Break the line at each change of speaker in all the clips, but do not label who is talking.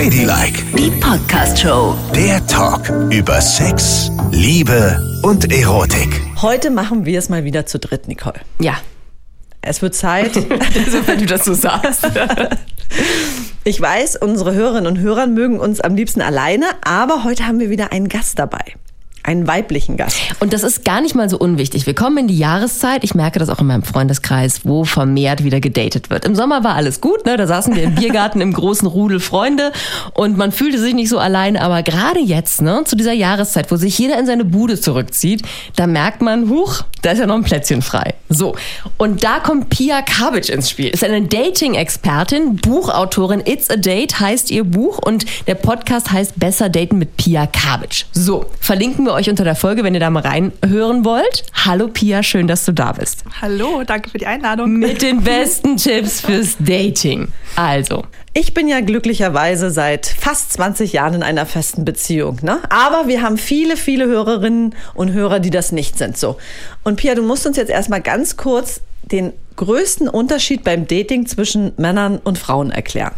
Ladylike,
Die Podcast-Show.
der Talk über Sex, Liebe und Erotik.
Heute machen wir es mal wieder zu dritt, Nicole.
Ja,
Es wird Zeit.
also, wenn du das so sagst.
Ich weiß, unsere Hörerinnen und Hörer mögen uns am liebsten alleine, aber heute haben wir wieder einen Gast dabei. Einen weiblichen Gast.
Und das ist gar nicht mal so unwichtig. Wir kommen in die Jahreszeit. Ich merke das auch in meinem Freundeskreis, wo vermehrt wieder gedatet wird. Im Sommer war alles gut, ne? Da saßen wir im Biergarten im großen Rudel Freunde und man fühlte sich nicht so allein. Aber gerade jetzt, ne, zu dieser Jahreszeit, wo sich jeder in seine Bude zurückzieht, da merkt man, huch, da ist ja noch ein Plätzchen frei. So. Und da kommt Pia Kabic ins Spiel. Ist eine Dating-Expertin, Buchautorin. It's a Date heißt ihr Buch und der Podcast heißt Besser Daten mit Pia Kabic. So. Verlinken wir euch unter der Folge, wenn ihr da mal reinhören wollt. Hallo Pia, schön, dass du da bist.
Hallo, danke für die Einladung.
Mit den besten Tipps fürs Dating. Also,
Ich bin ja glücklicherweise seit fast 20 Jahren in einer festen Beziehung, ne? Aber wir haben viele, viele Hörerinnen und Hörer, die das nicht sind, so. Und Pia, du musst uns jetzt erstmal ganz kurz den größten Unterschied beim Dating zwischen Männern und Frauen erklären.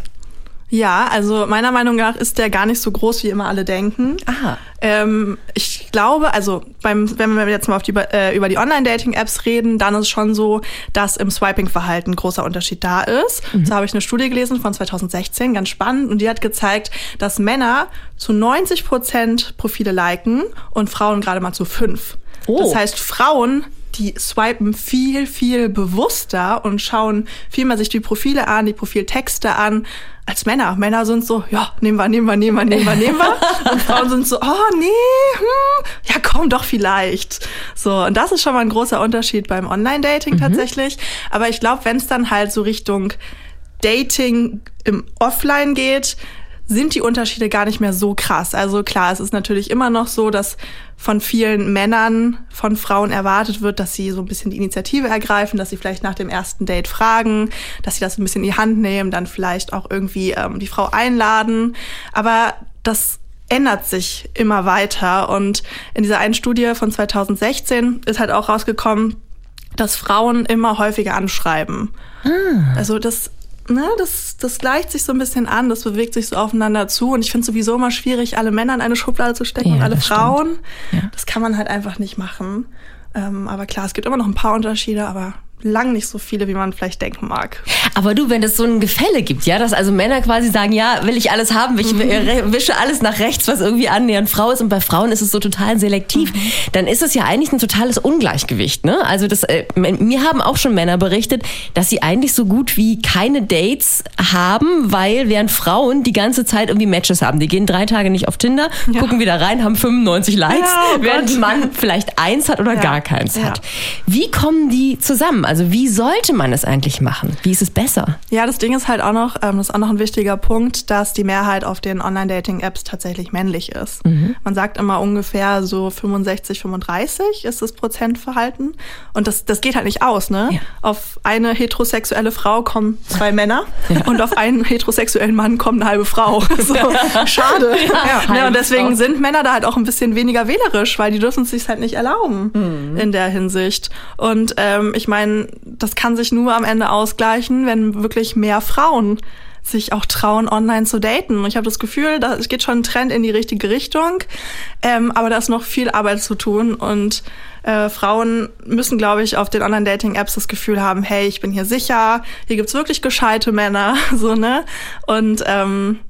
Ja, also meiner Meinung nach ist der gar nicht so groß, wie immer alle denken.
Aha.
Ähm, ich glaube, also beim, wenn wir jetzt mal die, äh, über die Online-Dating-Apps reden, dann ist es schon so, dass im Swiping-Verhalten ein großer Unterschied da ist. Da habe ich eine Studie gelesen von 2016, ganz spannend, und die hat gezeigt, dass Männer zu 90 Prozent Profile liken und Frauen gerade mal zu fünf.
Oh.
Das heißt, Frauen die swipen viel, viel bewusster und schauen viel mehr sich die Profile an, die Profiltexte an, als Männer. Männer sind so, ja, nehmen wir, nehmen wir, nehmen wir, nehmen wir, nehmen wir. Und Frauen sind so, oh nee, hm, ja komm doch vielleicht. So, und das ist schon mal ein großer Unterschied beim Online-Dating tatsächlich. Aber ich glaube, wenn es dann halt so Richtung Dating im Offline geht, sind die Unterschiede gar nicht mehr so krass. Also klar, es ist natürlich immer noch so, dass von vielen Männern von Frauen erwartet wird, dass sie so ein bisschen die Initiative ergreifen, dass sie vielleicht nach dem ersten Date fragen, dass sie das ein bisschen in die Hand nehmen, dann vielleicht auch irgendwie ähm, die Frau einladen. Aber das ändert sich immer weiter. Und in dieser einen Studie von 2016 ist halt auch rausgekommen, dass Frauen immer häufiger anschreiben. Also das, ne, das, das gleicht sich so ein bisschen an, das bewegt sich so aufeinander zu. Und ich finde sowieso immer schwierig, alle Männer in eine Schublade zu stecken
Ja,
und alle. Frauen.
Ja.
Das kann man halt einfach nicht machen. Ähm, aber klar, es gibt immer noch ein paar Unterschiede, aber lang nicht so viele, wie man vielleicht denken mag.
aber du, wenn es so ein Gefälle gibt, ja, dass also Männer quasi sagen, ja, will ich alles haben, ich äh, wische alles nach rechts, was irgendwie annähernd Frau ist und bei Frauen ist es so total selektiv, dann ist es ja eigentlich ein totales Ungleichgewicht, ne? Also das, äh, mir haben auch schon Männer berichtet, dass sie eigentlich so gut wie keine Dates haben, weil während Frauen die ganze Zeit irgendwie Matches haben. Die gehen drei Tage nicht auf Tinder, gucken wieder rein, haben 95 Likes,
Ja, oh
während ein Mann vielleicht eins hat oder
Ja.
gar keins
Ja.
hat. Wie kommen die zusammen? Also wie sollte man es eigentlich machen? Wie ist es besser?
Ja, das Ding ist halt auch noch, ähm, das ist auch noch ein wichtiger Punkt, dass die Mehrheit auf den Online-Dating-Apps tatsächlich männlich ist. Man sagt immer ungefähr so 65, 35 ist das Prozentverhalten. Und das, das geht halt nicht aus, ne?
Ja.
Auf eine heterosexuelle Frau kommen zwei Männer und auf einen heterosexuellen Mann kommt eine halbe Frau. So, schade. Ja.
halbe
und deswegen
Frau.
sind Männer da halt auch ein bisschen weniger wählerisch, weil die dürfen es sich halt nicht erlauben in der Hinsicht. Und ähm, ich meine, das kann sich nur am Ende ausgleichen, wenn wirklich mehr Frauen sich auch trauen, online zu daten. Ich habe das Gefühl, da es geht schon ein Trend in die richtige Richtung, ähm, aber da ist noch viel Arbeit zu tun und äh, Frauen müssen, glaube ich, auf den Online-Dating-Apps das Gefühl haben, hey, ich bin hier sicher, hier gibt's wirklich gescheite Männer, so ne. Und ähm,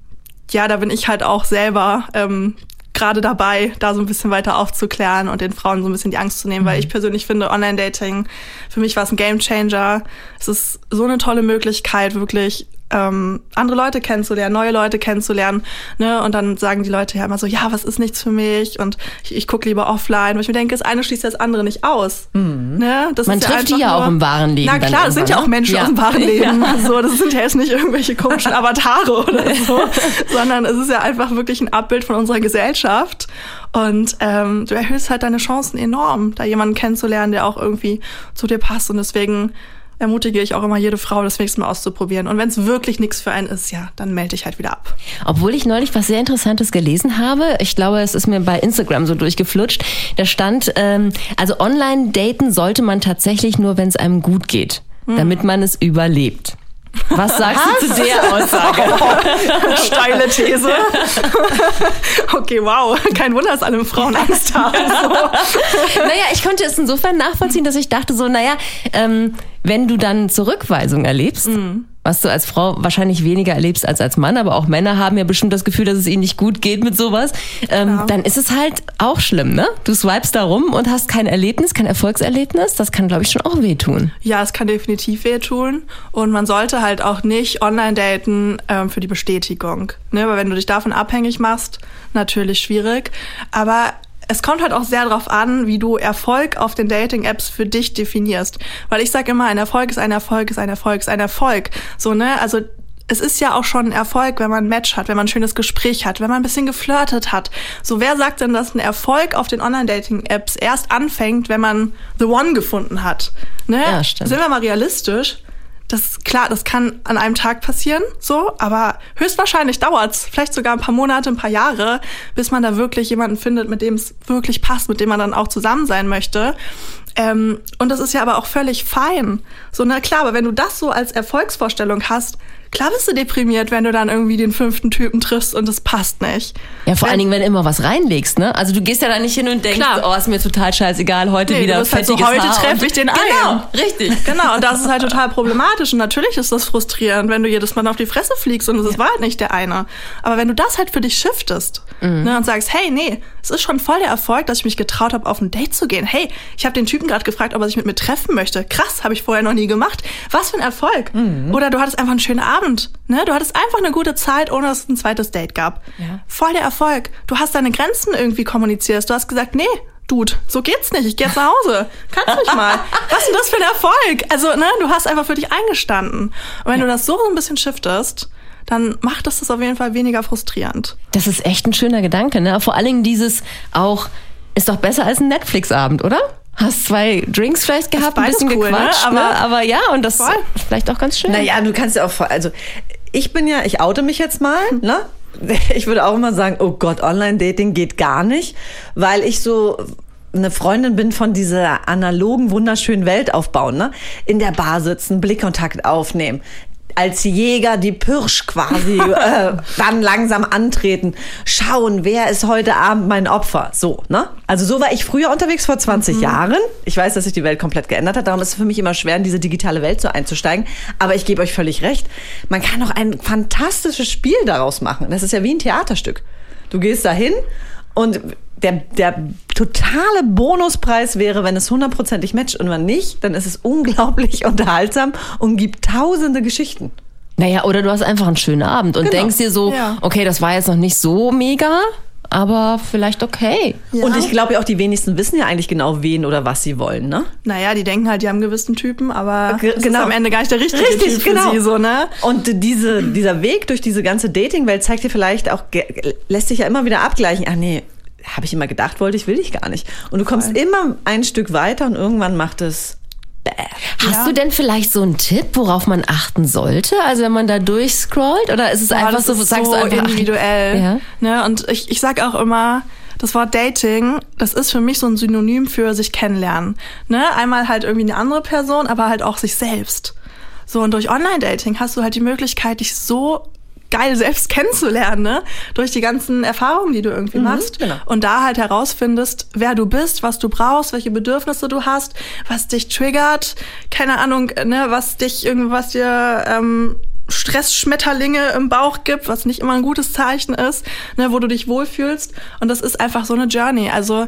ja, da bin ich halt auch selber ähm, gerade dabei, da so ein bisschen weiter aufzuklären und den Frauen so ein bisschen die Angst zu nehmen, weil ich persönlich finde, Online-Dating, für mich war es ein Gamechanger. Es ist so eine tolle Möglichkeit, wirklich ähm, andere Leute kennenzulernen, neue Leute kennenzulernen. Ne? Und dann sagen die Leute ja immer so, ja, was ist nichts für mich? Und ich, ich gucke lieber offline. Weil ich mir denke, das eine schließt das andere nicht aus. Ne? Das
Man
ist
trifft die
einfach
ja auch
nur-
im wahren Leben
Na klar, das sind ja auch
ne?
Menschen
Ja.
aus dem wahren Leben.
Ja.
So, das sind ja jetzt nicht irgendwelche komischen Avatare oder so, sondern es ist ja einfach wirklich ein Abbild von unserer Gesellschaft. Und ähm, du erhöhst halt deine Chancen enorm, da jemanden kennenzulernen, der auch irgendwie zu dir passt. Und deswegen ermutige ich auch immer jede Frau, das nächste Mal auszuprobieren. Und wenn es wirklich nichts für einen ist, ja, dann melde ich halt wieder ab.
Obwohl ich neulich was sehr Interessantes gelesen habe. Ich glaube, es ist mir bei Instagram so durchgeflutscht. Da stand, ähm, also online daten sollte man tatsächlich nur, wenn es einem gut geht, damit man es überlebt. Was sagst du zu der Aussage?
Steile These. okay, wow. Kein Wunder, dass alle Frauen Angst haben. So.
Naja, ich konnte es insofern nachvollziehen, dass ich dachte so, naja, ähm, wenn du dann Zurückweisung erlebst,
Mhm.
was du als Frau wahrscheinlich weniger erlebst als als Mann, aber auch Männer haben ja bestimmt das Gefühl, dass es ihnen nicht gut geht mit sowas, ähm,
Genau.
dann ist es halt auch schlimm, ne? Du swipest da rum und hast kein Erlebnis, kein Erfolgserlebnis, das kann, glaube ich, schon auch wehtun.
Ja, es kann definitiv wehtun. Und man sollte halt auch nicht online daten ähm, für die Bestätigung. Ne? Weil wenn du dich davon abhängig machst, natürlich schwierig. Aber es kommt halt auch sehr darauf an, wie du Erfolg auf den Dating-Apps für dich definierst. Weil ich sage immer, ein Erfolg ist ein Erfolg, ist ein Erfolg, ist ein Erfolg. So, ne? Also es ist ja auch schon ein Erfolg, wenn man ein Match hat, wenn man ein schönes Gespräch hat, wenn man ein bisschen geflirtet hat. So, wer sagt denn, dass ein Erfolg auf den Online-Dating-Apps erst anfängt, wenn man The One gefunden hat? Ne?
Ja, stimmt.
Sind wir mal realistisch? Das klar, das kann an einem Tag passieren, so, aber höchstwahrscheinlich dauert's vielleicht sogar ein paar Monate, ein paar Jahre, bis man da wirklich jemanden findet, mit dem es wirklich passt, mit dem man dann auch zusammen sein möchte. Ähm, und das ist ja aber auch völlig fein. So, na klar, aber wenn du das so als Erfolgsvorstellung hast, klar bist du deprimiert, wenn du dann irgendwie den fünften Typen triffst und es passt nicht.
Ja, vor
Wenn-
allen Dingen, wenn du immer was reinlegst, ne? Also du gehst ja da nicht hin und denkst,
Klar.
oh, ist mir total scheißegal, heute
Nee,
wieder
du bist halt so, heute treffe ich den
Genau,
einen.
richtig.
Genau, und das ist halt total problematisch. Und natürlich ist das frustrierend, wenn du jedes Mal auf die Fresse fliegst und es war halt nicht der eine. Aber wenn du das halt für dich shiftest ne, und sagst, hey, nee, es ist schon voll der Erfolg, dass ich mich getraut habe, auf ein Date zu gehen. Hey, ich habe den Typen gerade gefragt, ob er sich mit mir treffen möchte. Krass, habe ich vorher noch nie gemacht. Was für ein Erfolg. Oder du hattest einfach einen schönen Abend. Ne? Du hattest einfach eine gute Zeit, ohne dass es ein zweites Date gab.
Ja.
Voll der Erfolg. Du hast deine Grenzen irgendwie kommuniziert. Du hast gesagt, nee, Dude, so geht's nicht. Ich gehe jetzt nach Hause. Kannst mich mal. Was ist denn das für ein Erfolg? Also, ne, du hast einfach für dich eingestanden. Und wenn du das so ein bisschen shiftest, dann macht es das auf jeden Fall weniger frustrierend.
Das ist echt ein schöner Gedanke, ne? Vor allen Dingen dieses auch, ist doch besser als ein Netflix-Abend, oder? Hast zwei Drinks vielleicht gehabt, ein bisschen
cool, ne?
gequatscht, ne?
Aber-
aber ja, und das
Voll.
ist vielleicht auch ganz schön.
Naja, du kannst ja auch, voll- also ich bin ja, ich oute mich jetzt mal, ne? Ich würde auch immer sagen, oh Gott, Online-Dating geht gar nicht, weil ich so eine Freundin bin von dieser analogen, wunderschönen Welt aufbauen, ne? In der Bar sitzen, Blickkontakt aufnehmen. Als Jäger die Pirsch quasi äh, dann langsam antreten, schauen, wer ist heute Abend mein Opfer. So, ne? Also so war ich früher unterwegs vor 20 Jahren. Ich weiß, dass sich die Welt komplett geändert hat. Darum ist es für mich immer schwer, in diese digitale Welt so einzusteigen. Aber ich gebe euch völlig recht. Man kann auch ein fantastisches Spiel daraus machen. Das ist ja wie ein Theaterstück. Du gehst dahin und der, der totale Bonuspreis wäre, wenn es hundertprozentig matcht und wenn nicht, dann ist es unglaublich unterhaltsam und gibt tausende Geschichten.
Naja, oder du hast einfach einen schönen Abend und
Genau.
denkst dir so,
Ja.
okay, das war jetzt noch nicht so mega, aber vielleicht okay.
Ja.
Und ich glaube ja auch, die wenigsten wissen ja eigentlich genau, wen oder was sie wollen, ne?
Naja, die denken halt, die haben einen gewissen Typen, aber
Ge-
das
genau.
ist am Ende gar nicht der richtige
Richtig,
Typ
genau.
für sie, so, ne?
Und diese, dieser Weg durch diese ganze Dating-Welt zeigt dir vielleicht auch, lässt sich ja immer wieder abgleichen. Ach nee, habe ich immer gedacht, wollte ich, will ich gar nicht. Und du kommst immer ein Stück weiter und irgendwann macht es. bäh.
Hast
Ja.
du denn vielleicht so einen Tipp, worauf man achten sollte? Also wenn man da durchscrollt oder ist es
Boah,
einfach
das
so,
ist
sagst
so
du einfach ach,
individuell.
Ja.
Ne? Und ich, ich sag auch immer, das Wort Dating, das ist für mich so ein Synonym für sich kennenlernen. Ne? Einmal halt irgendwie eine andere Person, aber halt auch sich selbst. So, und durch Online-Dating hast du halt die Möglichkeit, dich so geil selbst kennenzulernen, ne? Durch die ganzen Erfahrungen, die du irgendwie machst.
genau.
Und da halt herausfindest, wer du bist, was du brauchst, welche Bedürfnisse du hast, was dich triggert, keine Ahnung, ne, was dich irgendwas dir ähm, Stressschmetterlinge im Bauch gibt, was nicht immer ein gutes Zeichen ist, ne, wo du dich wohlfühlst. Und das ist einfach so eine Journey. Also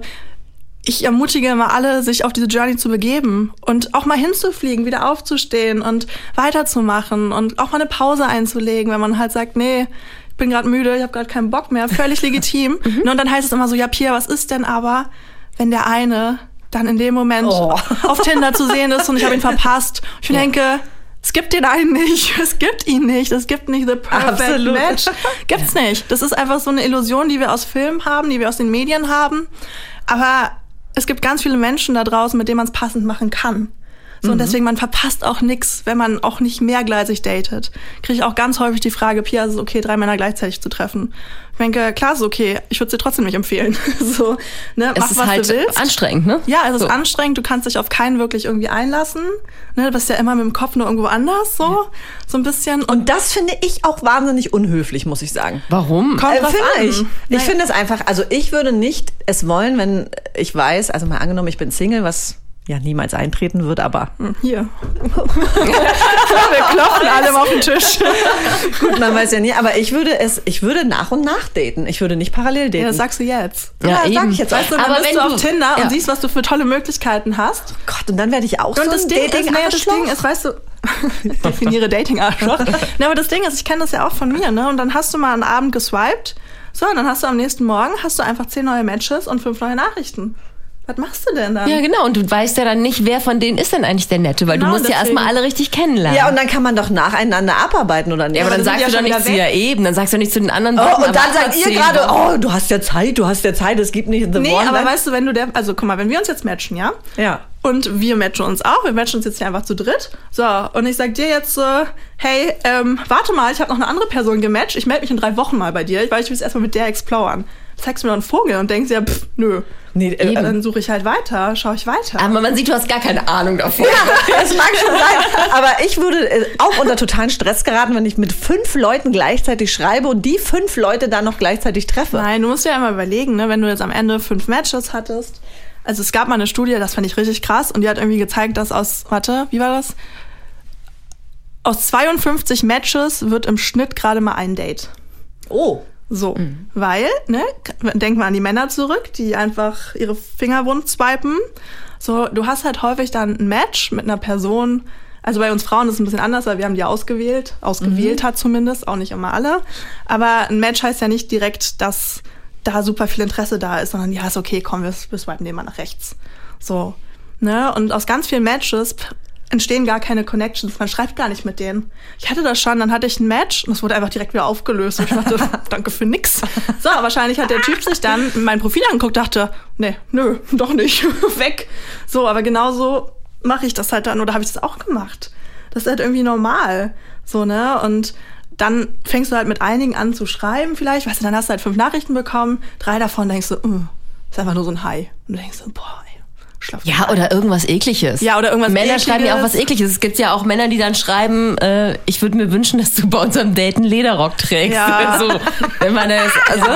ich ermutige immer alle, sich auf diese Journey zu begeben und auch mal hinzufliegen, wieder aufzustehen und weiterzumachen und auch mal eine Pause einzulegen, wenn man halt sagt, nee, ich bin gerade müde, ich habe gerade keinen Bock mehr, völlig legitim. Ne, Und dann heißt es immer so, ja Pia, was ist denn aber, wenn der eine dann in dem Moment
Oh.
auf Tinder zu sehen ist und ich habe ihn verpasst. Ich denke, es gibt den einen nicht, es gibt ihn nicht, es gibt nicht the perfect
Absolut.
match. Gibt's nicht. Das ist einfach so eine Illusion, die wir aus Filmen haben, die wir aus den Medien haben. Aber es gibt ganz viele Menschen da draußen, mit denen man es passend machen kann. So, und deswegen, man verpasst auch nix, wenn man auch nicht mehrgleisig datet. Kriege ich auch ganz häufig die Frage, Pia, ist es okay, drei Männer gleichzeitig zu treffen? Ich denke, klar, ist okay. Ich würde es dir trotzdem nicht empfehlen. so, ne,
Es
mach,
ist
was
halt
du willst.
anstrengend, ne?
Ja, es ist
So.
anstrengend, du kannst dich auf keinen wirklich irgendwie einlassen. Ne, du bist ja immer mit dem Kopf nur irgendwo anders, so, so ein bisschen. Und
Und das finde ich auch wahnsinnig unhöflich, muss ich sagen.
Warum?
kommt
Äh, finde
an.
ich. Ich finde es einfach, also ich würde nicht es wollen, wenn ich weiß, also mal angenommen, ich bin Single, was ja niemals eintreten wird, aber
Hier. Wir klopfen alle mal auf den Tisch.
gut, man weiß ja nie. Aber ich würde es, ich würde nach und nach daten. Ich würde nicht parallel daten.
Ja, das sagst du jetzt.
Ja,
Ja, sag ich jetzt.
Weißt du, dann
Aber
bist
wenn
du auf
du-
Tinder
ja.
und siehst, was du für tolle Möglichkeiten hast.
Gott, und dann werde ich auch
Und
so
das
ein
Ding, ist,
dating
naja, das Ding ist, weißt du, definiere Dating-Arschloch. ne, aber das Ding ist, ich kenne das ja auch von mir, ne? Und dann hast du mal einen Abend geswiped. So, und dann hast du am nächsten Morgen hast du einfach zehn neue Matches und fünf neue Nachrichten. Was machst du denn dann?
Ja, genau. Und du weißt ja dann nicht, wer von denen ist denn eigentlich der Nette, weil
Genau,
du musst ja
deswegen.
erstmal alle richtig kennenlernen.
Ja, und dann kann man doch nacheinander abarbeiten, oder nicht?
Ja, aber dann
dann
sagst
die
du
ja
doch
schon
nicht zu ihr eben, dann sagst du nicht zu den anderen.
Oh,
warten
und dann sagt ihr gerade, oh, du hast ja Zeit, du hast ja Zeit, es gibt nicht the
Nee,
one.
aber
dann-
weißt du, wenn du der, also guck mal, wenn wir uns jetzt matchen, ja?
Ja.
Und wir matchen uns auch, wir matchen uns jetzt hier einfach zu dritt. So, und ich sag dir jetzt so, hey, ähm, warte mal, ich habe noch eine andere Person gematcht, ich melde mich in drei Wochen mal bei dir, weil ich will es erstmal mit der exploren. Zeigst mir noch einen Vogel und denkst ja, pff, nö.
Nee, äh,
Eben. Dann suche ich halt weiter, schaue ich weiter.
Aber man sieht, du hast gar keine Ahnung davon.
Das mag schon sein. Aber ich würde äh, auch unter totalen Stress geraten, wenn ich mit fünf Leuten gleichzeitig schreibe und die fünf Leute dann noch gleichzeitig treffe.
Nein, du musst dir ja immer überlegen, ne, wenn du jetzt am Ende fünf Matches hattest. Also es gab mal eine Studie, das fand ich richtig krass, und die hat irgendwie gezeigt, dass aus, warte, wie war das? Aus 52 Matches wird im Schnitt gerade mal ein Date.
Oh.
So, weil, ne, denk mal an die Männer zurück, die einfach ihre Finger wund swipen. So, du hast halt häufig dann ein Match mit einer Person. Also bei uns Frauen ist es ein bisschen anders, weil wir haben die ausgewählt, ausgewählt hat zumindest, auch nicht immer alle. Aber ein Match heißt ja nicht direkt, dass da super viel Interesse da ist, sondern ja, ist okay, komm, wir, wir swipen den mal nach rechts. So, ne, und aus ganz vielen Matches entstehen gar keine Connections. Man schreibt gar nicht mit denen. Ich hatte das schon, dann hatte ich ein Match und es wurde einfach direkt wieder aufgelöst. Und ich dachte, danke für nix. So, wahrscheinlich hat der Typ sich dann mein Profil angeguckt, dachte, nee, nö, doch nicht, weg. So, aber genau so mache ich das halt dann oder habe ich das auch gemacht. Das ist halt irgendwie normal. So, ne? Und dann fängst du halt mit einigen an zu schreiben vielleicht, weißt du, dann hast du halt fünf Nachrichten bekommen, drei davon denkst du, uh, ist einfach nur so ein Hi. Und du denkst so, boah, schlaf
Ja, oder irgendwas Ekliges.
Ja, oder irgendwas
Männer schreiben ja auch
Ekliges.
was Ekliges. Es gibt ja auch Männer, die dann schreiben, äh, ich würde mir wünschen, dass du bei unserem Date einen Lederrock trägst.
Ja.
so, wenn man das, also,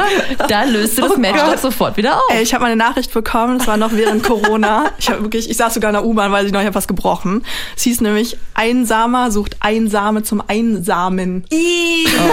da löst du das Match doch sofort wieder auf.
Ey, ich habe mal eine Nachricht bekommen, das war noch während Corona. Ich habe wirklich, ich saß sogar in der U-Bahn, weil ich noch, ich hab was gebrochen. Es hieß nämlich, Einsamer sucht Einsame zum Einsamen.
oh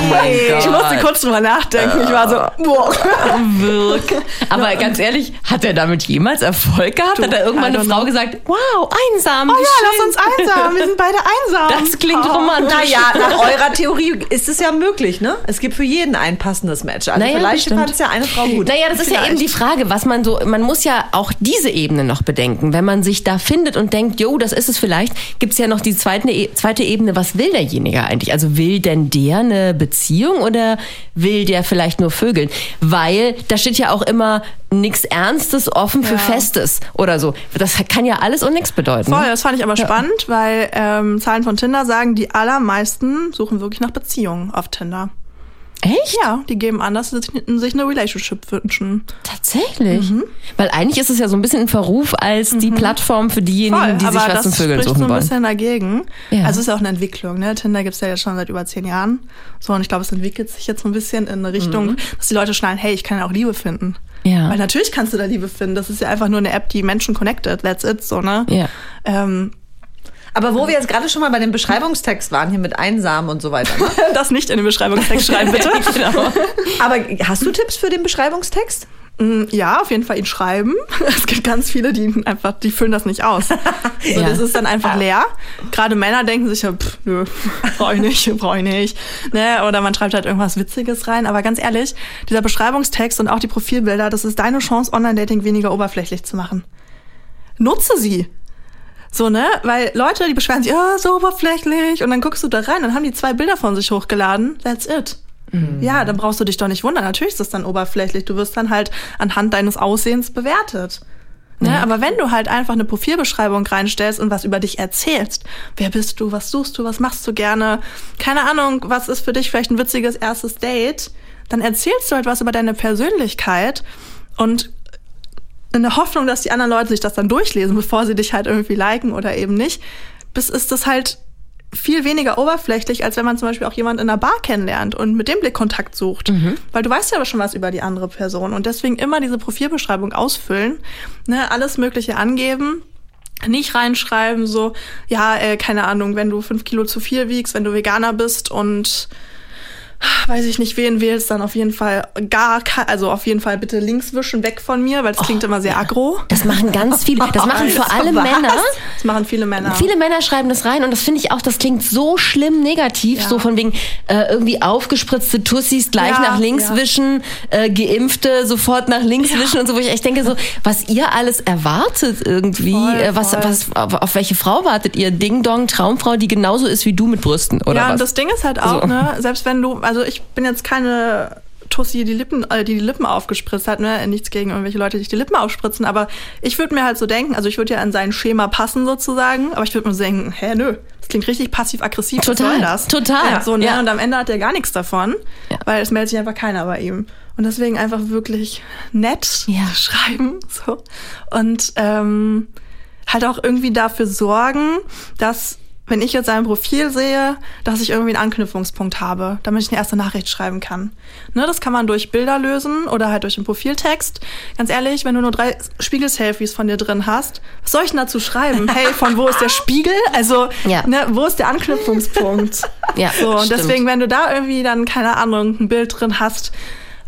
mein Gott.
Ich musste kurz drüber nachdenken. Ich war so, boah.
Wirk. Aber ganz ehrlich, hat er damit jemals Erfolg gehabt? er irgendwann eine Frau
know.
gesagt, wow, einsam.
Oh ja,
schön.
lass uns einsam. Wir sind beide einsam.
Das klingt
Oh.
romantisch.
Naja, nach eurer Theorie ist es ja möglich, ne? Es gibt für jeden ein passendes Match. Also
Naja,
vielleicht fand es ja eine Frau gut.
Naja, das ist ja eben die Frage, was man so, man muss ja auch diese Ebene noch bedenken. Wenn man sich da findet und denkt, jo, das ist es vielleicht, gibt's ja noch die zweite, E- zweite Ebene, was will derjenige eigentlich? Also will denn der eine Beziehung oder will der vielleicht nur Vögeln? Weil da steht ja auch immer nichts Ernstes offen für
Ja.
Festes oder so. Das kann ja alles und nichts bedeuten.
Voll, das fand ich aber spannend, weil ähm, Zahlen von Tinder sagen, die allermeisten suchen wirklich nach Beziehungen auf Tinder.
Echt?
Ja, die geben an, dass sie sich eine Relationship wünschen.
Tatsächlich.
Mhm.
Weil eigentlich ist es ja so ein bisschen ein Verruf als die Plattform für diejenigen,
Voll,
die sich
aber
was zum
das
Vögeln
spricht
suchen
so ein
wollen.
bisschen dagegen.
Ja.
Also es ist ja auch eine Entwicklung. Ne? Tinder gibt's ja jetzt schon seit über zehn Jahren. So, und ich glaube, es entwickelt sich jetzt so ein bisschen in eine Richtung, dass die Leute schnallen, hey, ich kann ja auch Liebe finden.
Ja.
Weil natürlich kannst du da Liebe finden. Das ist ja einfach nur eine App, die Menschen connected. That's it, so, ne?
Ja.
Ähm,
Aber wo wir jetzt gerade schon mal bei dem Beschreibungstext waren, hier mit Einsamen und so weiter. Ne?
das nicht in den Beschreibungstext schreiben, bitte.
genau.
Aber hast du Tipps für den Beschreibungstext?
Mm, Ja, auf jeden Fall ihn schreiben. Es gibt ganz viele, die ihn einfach, die füllen das nicht aus. So,
Ja.
Das ist dann einfach leer. Gerade Männer denken sich ja, pff, nö, brauche ich nicht, brauche ich nicht. Ne? Oder man schreibt halt irgendwas Witziges rein. Aber ganz ehrlich, dieser Beschreibungstext und auch die Profilbilder, das ist deine Chance, Online-Dating weniger oberflächlich zu machen. Nutze sie. So, ne? Weil Leute, die beschweren sich, oh, so oberflächlich. Und dann guckst du da rein, dann haben die zwei Bilder von sich hochgeladen. That's it. Ja, dann brauchst du dich doch nicht wundern. Natürlich ist das dann oberflächlich. Du wirst dann halt anhand deines Aussehens bewertet. Ne? Ja. Aber wenn du halt einfach eine Profilbeschreibung reinstellst und was über dich erzählst, wer bist du, was suchst du, was machst du gerne, keine Ahnung, was ist für dich vielleicht ein witziges erstes Date, dann erzählst du halt was über deine Persönlichkeit und in der Hoffnung, dass die anderen Leute sich das dann durchlesen, bevor sie dich halt irgendwie liken oder eben nicht, bis ist das halt viel weniger oberflächlich, als wenn man zum Beispiel auch jemanden in einer Bar kennenlernt und mit dem Blickkontakt sucht. Mhm. Weil du weißt ja aber schon was über die andere Person und deswegen immer diese Profilbeschreibung ausfüllen, ne, alles Mögliche angeben. Nicht reinschreiben, so, ja, äh, keine Ahnung, wenn du fünf Kilo zu viel wiegst, wenn du Veganer bist und weiß ich nicht, wen wählst, dann auf jeden Fall gar, also auf jeden Fall bitte links wischen, weg von mir, weil es klingt oh, immer sehr aggro.
Das machen ganz viele, das machen vor allem Männer.
Das machen viele Männer.
Viele Männer schreiben das rein und das finde ich auch, das klingt so schlimm negativ, ja. so von wegen äh, irgendwie aufgespritzte Tussis gleich ja, nach links ja. wischen, äh, Geimpfte sofort nach links wischen und so, wo ich echt denke so, was ihr alles erwartet irgendwie, voll, äh, was, voll. was, auf, auf, welche Frau wartet ihr? Ding Dong, Traumfrau, die genauso ist wie du mit Brüsten, oder
Ja,
was?
und das Ding ist halt auch, so. ne, selbst wenn du, also ich bin jetzt keine Tussi, die Lippen, äh, die die Lippen aufgespritzt hat, ne? Nichts gegen irgendwelche Leute, die sich die Lippen aufspritzen, aber ich würde mir halt so denken, also ich würde ja an sein Schema passen sozusagen, aber ich würde mir so denken, hä, nö, das klingt richtig passiv-aggressiv.
Total,
was soll das?
total.
Ja, so, ne? Ja. Und am Ende hat er gar nichts davon, ja. weil es meldet sich einfach keiner bei ihm. Und deswegen einfach wirklich nett ja. schreiben, so. Und ähm, halt auch irgendwie dafür sorgen, dass wenn ich jetzt sein Profil sehe, dass ich irgendwie einen Anknüpfungspunkt habe, damit ich eine erste Nachricht schreiben kann. Ne, das kann man durch Bilder lösen oder halt durch einen Profiltext. Ganz ehrlich, wenn du nur drei Spiegel-Selfies von dir drin hast, was soll ich denn dazu schreiben? Hey, von wo ist der Spiegel? Also, ja. ne, wo ist der Anknüpfungspunkt? ja, so, und deswegen, wenn du da irgendwie dann, keine Ahnung, ein Bild drin hast,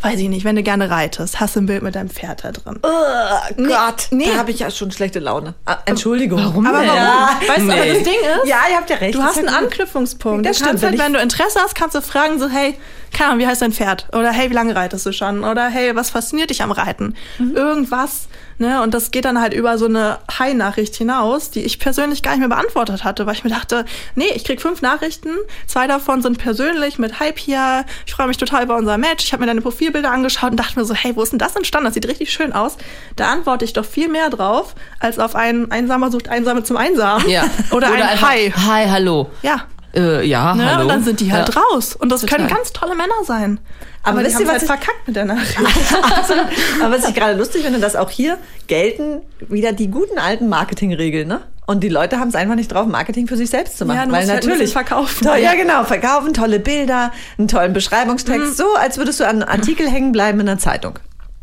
weiß ich nicht, wenn du gerne reitest, hast du ein Bild mit deinem Pferd da drin.
Oh Gott, nee. da habe ich ja schon schlechte Laune. Ah, Entschuldigung.
Warum? Aber warum? Ja. Weißt nee. du, aber das Ding ist,
ja, ihr habt ja recht.
Du hast einen Anknüpfungspunkt. Das du stimmt, halt, wenn du Interesse hast, kannst du fragen so, hey, keine Ahnung, wie heißt dein Pferd? Oder hey, wie lange reitest du schon? Oder hey, was fasziniert dich am Reiten? Mhm. Irgendwas, ne? Und das geht dann halt über so eine Hi-Nachricht hinaus, die ich persönlich gar nicht mehr beantwortet hatte, weil ich mir dachte, nee, ich krieg fünf Nachrichten, zwei davon sind persönlich mit Hi Pia, ich freue mich total über unser Match, ich habe mir deine Profilbilder angeschaut und dachte mir so, hey, wo ist denn das entstanden? Das sieht richtig schön aus. Da antworte ich doch viel mehr drauf, als auf ein Einsamer sucht Einsame zum Einsamen.
Ja.
Oder, Oder ein Hi.
Hi, hallo.
Ja.
Äh, ja,
ne?
hallo.
Und dann sind die halt ja. raus. Und das Total. können ganz tolle Männer sein.
Aber,
Aber
wisst ihr, was
halt
ich
verkackt mit der Nachricht?
Aber was ich gerade lustig finde, dass auch hier gelten wieder die guten alten Marketingregeln, ne? Und die Leute haben es einfach nicht drauf, Marketing für sich selbst zu machen.
Ja,
weil
halt
natürlich
verkaufen.
Toll, ja, genau, verkaufen, tolle Bilder, einen tollen Beschreibungstext, mhm. so als würdest du an einen Artikel hängen bleiben in einer Zeitung.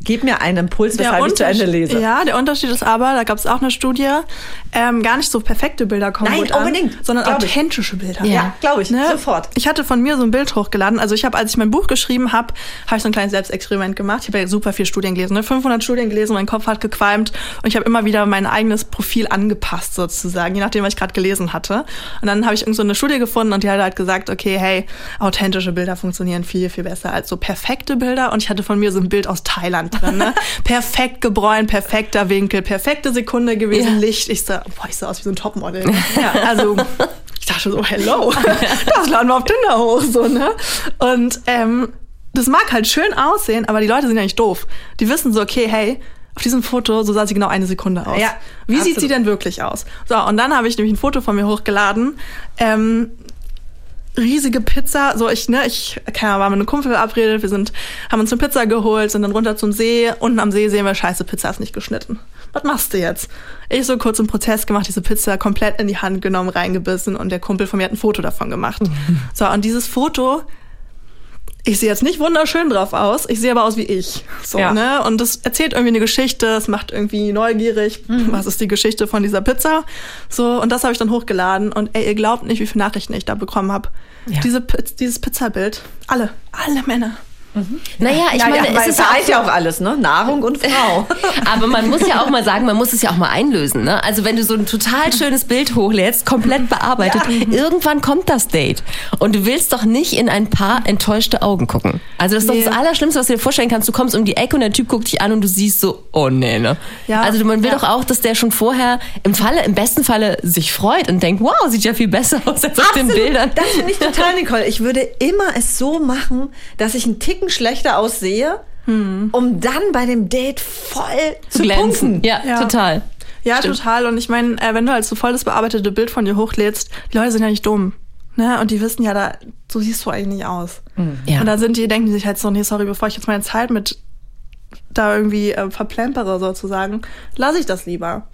Gib mir einen Impuls, weshalb ich zu Ende lese.
Ja, der Unterschied ist aber, da gab es auch eine Studie, ähm, gar nicht so perfekte Bilder kommen
Nein,
gut
unbedingt.
an, sondern authentische Bilder.
Ja, ja glaube ich, ne? sofort.
Ich hatte von mir so ein Bild hochgeladen. Also ich habe, als ich mein Buch geschrieben habe, habe ich so ein kleines Selbstexperiment gemacht. Ich habe ja super viel Studien gelesen, ne? 500 Studien gelesen, mein Kopf hat gequalmt und ich habe immer wieder mein eigenes Profil angepasst sozusagen, je nachdem, was ich gerade gelesen hatte. Und dann habe ich irgend so eine Studie gefunden und die hat halt gesagt, okay, hey, authentische Bilder funktionieren viel, viel besser als so perfekte Bilder. Und ich hatte von mir so ein Bild aus Thailand drin, ne? perfekt gebräunt, perfekter Winkel, perfekte Sekunde gewesen, ja. Licht. Ich sah, boah, ich sah aus wie so ein Topmodel. Ja, also ich dachte so, hello, das laden wir auf Tinder hoch, so, ne? Und ähm, das mag halt schön aussehen, aber die Leute sind ja nicht doof. Die wissen so, okay, hey, auf diesem Foto, so sah sie genau eine Sekunde aus. Ja, Wie absolut. sieht sie denn wirklich aus? So, und dann habe ich nämlich ein Foto von mir hochgeladen. Ähm, riesige Pizza. So, ich, ne, ich, keine Ahnung, war mit einem Kumpel verabredet, wir sind, haben uns eine Pizza geholt, sind dann runter zum See. Unten am See sehen wir, scheiße, Pizza ist nicht geschnitten. Was machst du jetzt? Ich so kurz einen Protest gemacht, diese Pizza komplett in die Hand genommen, reingebissen und der Kumpel von mir hat ein Foto davon gemacht. so, und dieses Foto ich sehe jetzt nicht wunderschön drauf aus, ich sehe aber aus wie ich. So, ja. ne? Und das erzählt irgendwie eine Geschichte, es macht irgendwie neugierig, mhm. was ist die Geschichte von dieser Pizza. So, und das habe ich dann hochgeladen und ey, ihr glaubt nicht, wie viele Nachrichten ich da bekommen habe. Ja. Diese, dieses Pizzabild. Alle, alle Männer.
Mhm. Naja, ich ja, meine, ja, es ist ja, ja auch alles, ne? Nahrung und Frau.
Aber man muss ja auch mal sagen, man muss es ja auch mal einlösen, ne? Also wenn du so ein total schönes Bild hochlädst, komplett bearbeitet, ja. irgendwann kommt das Date. Und du willst doch nicht in ein paar enttäuschte Augen gucken. Also das ist nee. doch das Allerschlimmste, was du dir vorstellen kannst. Du kommst um die Ecke und der Typ guckt dich an und du siehst so, oh nee, ne? Ja. Also man will doch auch, dass der schon vorher im Falle, im besten Falle sich freut und denkt, wow, sieht ja viel besser aus als Absolut. auf den Bildern.
Das finde ich total, Nicole. Ich würde immer es so machen, dass ich einen Ticken Ticken schlechter aussehe um dann bei dem Date voll zu,
glänzen.
punkten.
Ja,
Ja.
total.
Ja, total. Und ich meine, äh, wenn du halt so voll das bearbeitete Bild von dir hochlädst, die Leute sind ja nicht dumm. Ne? Und die wissen ja, da, so siehst du eigentlich nicht aus.
Ja.
Und da sind die, denken die sich halt so, nee, sorry, bevor ich jetzt meine Zeit mit da irgendwie äh, verplempere sozusagen, lasse ich das lieber.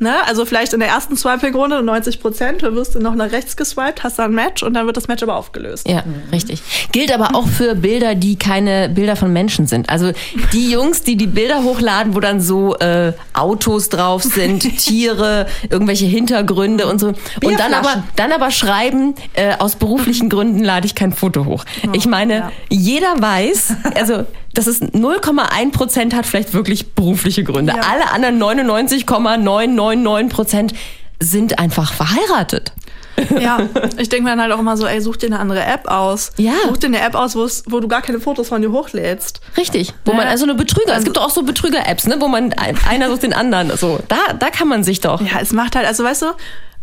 Ne? Also vielleicht in der ersten Swiping-Runde 90 Prozent, du wirst noch nach rechts geswiped, hast da ein Match und dann wird das Match aber aufgelöst.
Ja, richtig. Gilt aber auch für Bilder, die keine Bilder von Menschen sind. Also die Jungs, die die Bilder hochladen, wo dann so äh, Autos drauf sind, Tiere, irgendwelche Hintergründe und so. Und dann aber, dann aber schreiben, äh, aus beruflichen Gründen lade ich kein Foto hoch. Ich meine,
ja.
jeder weiß, also das ist 0,1 Prozent hat vielleicht wirklich berufliche Gründe.
Ja.
Alle anderen 99,999 Prozent sind einfach verheiratet.
Ja, ich denke mir dann halt auch immer so, ey, such dir eine andere App aus.
Ja.
Such dir eine App aus, wo du gar keine Fotos von dir hochlädst.
Richtig, wo
Ja.
man also eine Betrüger, es gibt doch auch so Betrüger-Apps, ne, wo man ein- einer sucht den anderen, so da, da kann man sich doch.
Ja, es macht halt, also weißt du,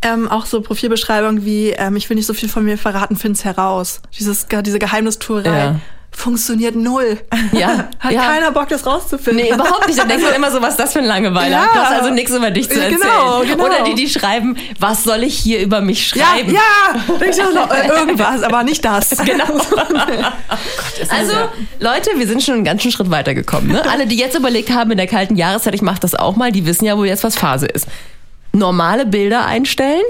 ähm, auch so Profilbeschreibungen wie, ähm, ich will nicht so viel von mir verraten, find's heraus. Dieses, diese Geheimnistuerei
Ja.
Funktioniert null.
Ja,
Hat
ja.
keiner Bock, das rauszufinden.
Nee, überhaupt nicht. Da denkt man immer so, was ist das für ein Langeweiler?
Ja.
Du hast also nichts über dich zu erzählen.
Genau, genau.
Oder die, die schreiben, was soll ich hier über mich
Ja,
schreiben?
ja, ich auch noch, äh, irgendwas, aber nicht das.
Genau. also, Leute, wir sind schon einen ganzen Schritt weitergekommen. Ne? Alle, die jetzt überlegt haben, in der kalten Jahreszeit, ich mache das auch mal, die wissen ja, wo jetzt was Phase ist. Normale Bilder einstellen,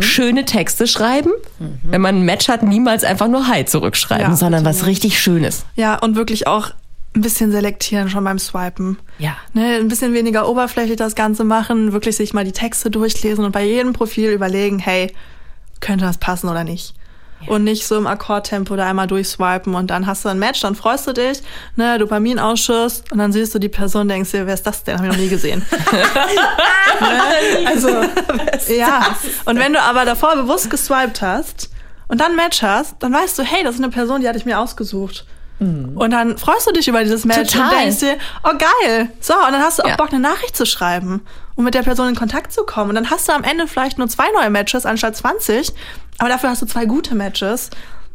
schöne Texte schreiben. Wenn man ein Match hat, niemals einfach nur Hi zurückschreiben,
Ja,
sondern was richtig Schönes.
Ja, und wirklich auch ein bisschen selektieren schon beim Swipen.
Ja.
Ne, ein bisschen weniger oberflächlich das Ganze machen, wirklich sich mal die Texte durchlesen und bei jedem Profil überlegen, hey, könnte das passen oder nicht? Und nicht so im Akkordtempo da einmal durchswipen und dann hast du ein Match, dann freust du dich, ne, Dopaminausschuss und dann siehst du die Person, denkst dir, wer ist das denn? Hab ich noch nie gesehen. ne? Also, ja. Und wenn du aber davor bewusst geswiped hast und dann ein Match hast, dann weißt du, hey, das ist eine Person, die hatte ich mir ausgesucht. Und dann freust du dich über dieses Match
Total.
und denkst dir, oh geil. So, und dann hast du auch
Ja.
Bock, eine Nachricht zu schreiben und mit der Person in Kontakt zu kommen. Und dann hast du am Ende vielleicht nur zwei neue Matches anstatt 20, aber dafür hast du zwei gute Matches,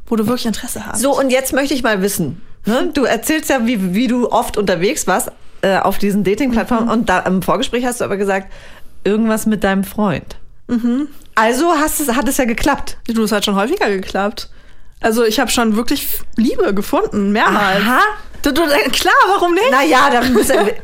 wo du wirklich Interesse hast.
So, und jetzt möchte ich mal wissen. Ne? Du erzählst ja, wie, wie du oft unterwegs warst äh, auf diesen Dating-Plattformen und da im Vorgespräch hast du aber gesagt, irgendwas mit deinem Freund. Also hast es, hat es ja geklappt.
Du, es hat schon häufiger geklappt. Also ich habe schon wirklich Liebe gefunden, mehrmals.
Aha.
Du, du, klar, warum nicht?
Naja, dann müssen wir, dann,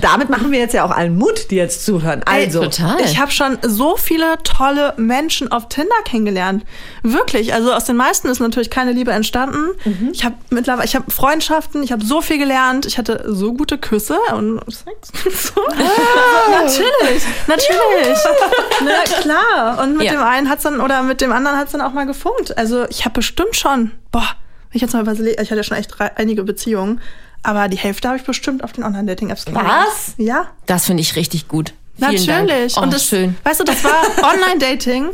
damit machen wir jetzt ja auch allen Mut, die jetzt zuhören. Also,
total.
Ich habe schon so viele tolle Menschen auf Tinder kennengelernt. Wirklich. Also aus den meisten ist natürlich keine Liebe entstanden.
Mhm.
Ich habe mittlerweile, ich habe Freundschaften, ich habe so viel gelernt. Ich hatte so gute Küsse und Sex. So.
Ah.
natürlich, natürlich. ne, klar. Und mit
Ja.
dem einen hat's dann oder mit dem anderen hat's dann auch mal gefunkt. Also ich habe bestimmt schon, boah, wenn ich jetzt mal überlege, ich hatte ja schon echt einige Beziehungen, aber die Hälfte habe ich bestimmt auf den Online-Dating-Apps kennengelernt.
Was?
Ja.
Das finde ich richtig gut. Vielen
Natürlich.
Dank. Oh,
und das,
schön.
weißt du, das war Online-Dating.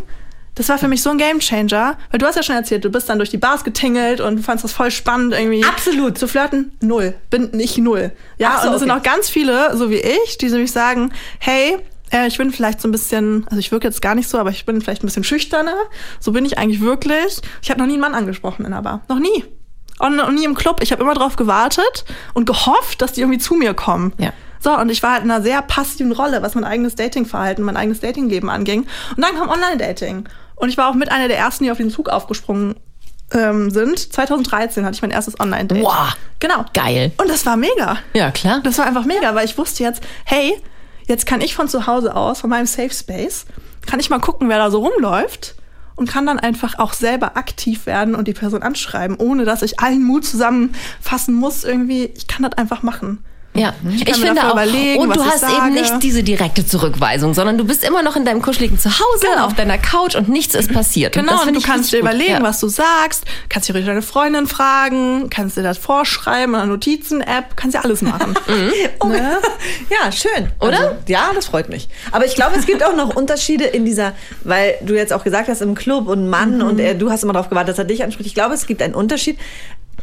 Das war für mich so ein Gamechanger, weil du hast ja schon erzählt, du bist dann durch die Bars getingelt und fandst das voll spannend irgendwie.
Absolut.
Zu flirten, null. Bin nicht null. Ja,
so,
und es sind
okay.
auch ganz viele, so wie ich, die nämlich sagen, hey, äh, ich bin vielleicht so ein bisschen, also ich wirke jetzt gar nicht so, aber ich bin vielleicht ein bisschen schüchterner. So bin ich eigentlich wirklich. Ich habe noch nie einen Mann angesprochen in der Bar. Noch nie. Und noch nie im Club. Ich habe immer drauf gewartet und gehofft, dass die irgendwie zu mir kommen.
Ja.
So, und ich war halt in einer sehr passiven Rolle, was mein eigenes Datingverhalten, mein eigenes Datingleben anging. Und dann kam Online-Dating. Und ich war auch mit einer der ersten, die auf den Zug aufgesprungen ähm, sind. 2013 hatte ich mein erstes Online-Date.
Wow.
Genau.
Geil.
Und das war mega.
Ja, klar.
Das war einfach mega, weil ich wusste jetzt, hey, jetzt kann ich von zu Hause aus, von meinem Safe Space, kann ich mal gucken, wer da so rumläuft und kann dann einfach auch selber aktiv werden und die Person anschreiben, ohne dass ich allen Mut zusammenfassen muss irgendwie. Ich kann das einfach machen.
Ja, ich,
kann mir
finde auch. und du
ich
hast
sage.
eben nicht diese direkte Zurückweisung, sondern du bist immer noch in deinem kuscheligen Zuhause,
Genau.
auf deiner Couch und nichts ist passiert.
Genau, und
finde
du
ich
kannst dir überlegen,
ja.
was du sagst, kannst dir deine Freundin fragen, kannst dir das vorschreiben in einer Notizen-App, kannst ja alles machen.
Oh,
Ne?
Ja, schön.
Oder?
Also, ja, das freut mich. Aber ich glaube, es gibt auch noch Unterschiede in dieser, weil du jetzt auch gesagt hast, im Club und Mann und er, du hast immer darauf gewartet, dass er dich anspricht. Ich glaube, es gibt einen Unterschied.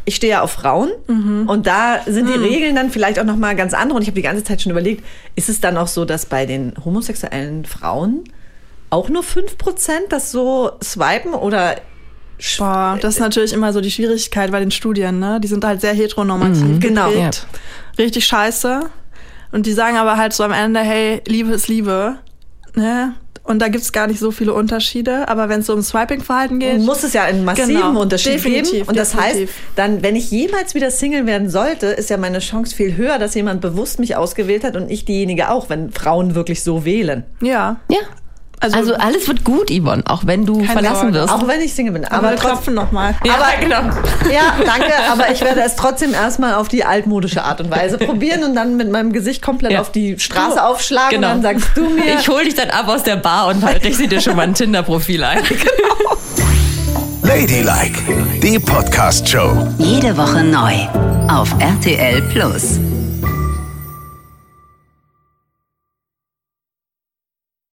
Ich stehe ja auf Frauen und da sind die Regeln dann vielleicht auch noch mal ganz andere. Und ich habe die ganze Zeit schon überlegt, ist es dann auch so, dass bei den homosexuellen Frauen auch nur 5% das so swipen oder
Boah, das ist natürlich immer so die Schwierigkeit bei den Studien, ne? Die sind halt sehr heteronormativ
Genau.
geprägt. richtig scheiße. Und die sagen aber halt so am Ende, hey, Liebe ist Liebe. Ne? Und da gibt's gar nicht so viele Unterschiede. Aber wenn es so um Swiping-Verhalten geht.
Muss es ja einen massiven
Genau.
Unterschied
Definitiv,
geben. Und das
definitiv.
heißt, dann, wenn ich jemals wieder Single werden sollte, ist ja meine Chance viel höher, dass jemand bewusst mich ausgewählt hat und ich diejenige auch, wenn Frauen wirklich so wählen.
Ja.
Ja.
Also-
Also, alles wird gut, Yvonne, auch wenn du verlassen
Sorge.
wirst.
Auch wenn ich Single bin.
Aber,
Aber
wir klopfen nochmal.
Aber genau. Ja, danke. Aber ich werde es trotzdem erstmal auf die altmodische Art und Weise probieren und dann mit meinem Gesicht komplett
Ja.
auf die Straße aufschlagen
Genau.
und dann sagst du mir.
Ich hol dich dann ab aus der Bar und halt richte dir schon mal ein Tinder-Profil ein.
Ladylike, die Podcast-Show.
Jede Woche neu auf RTL Plus.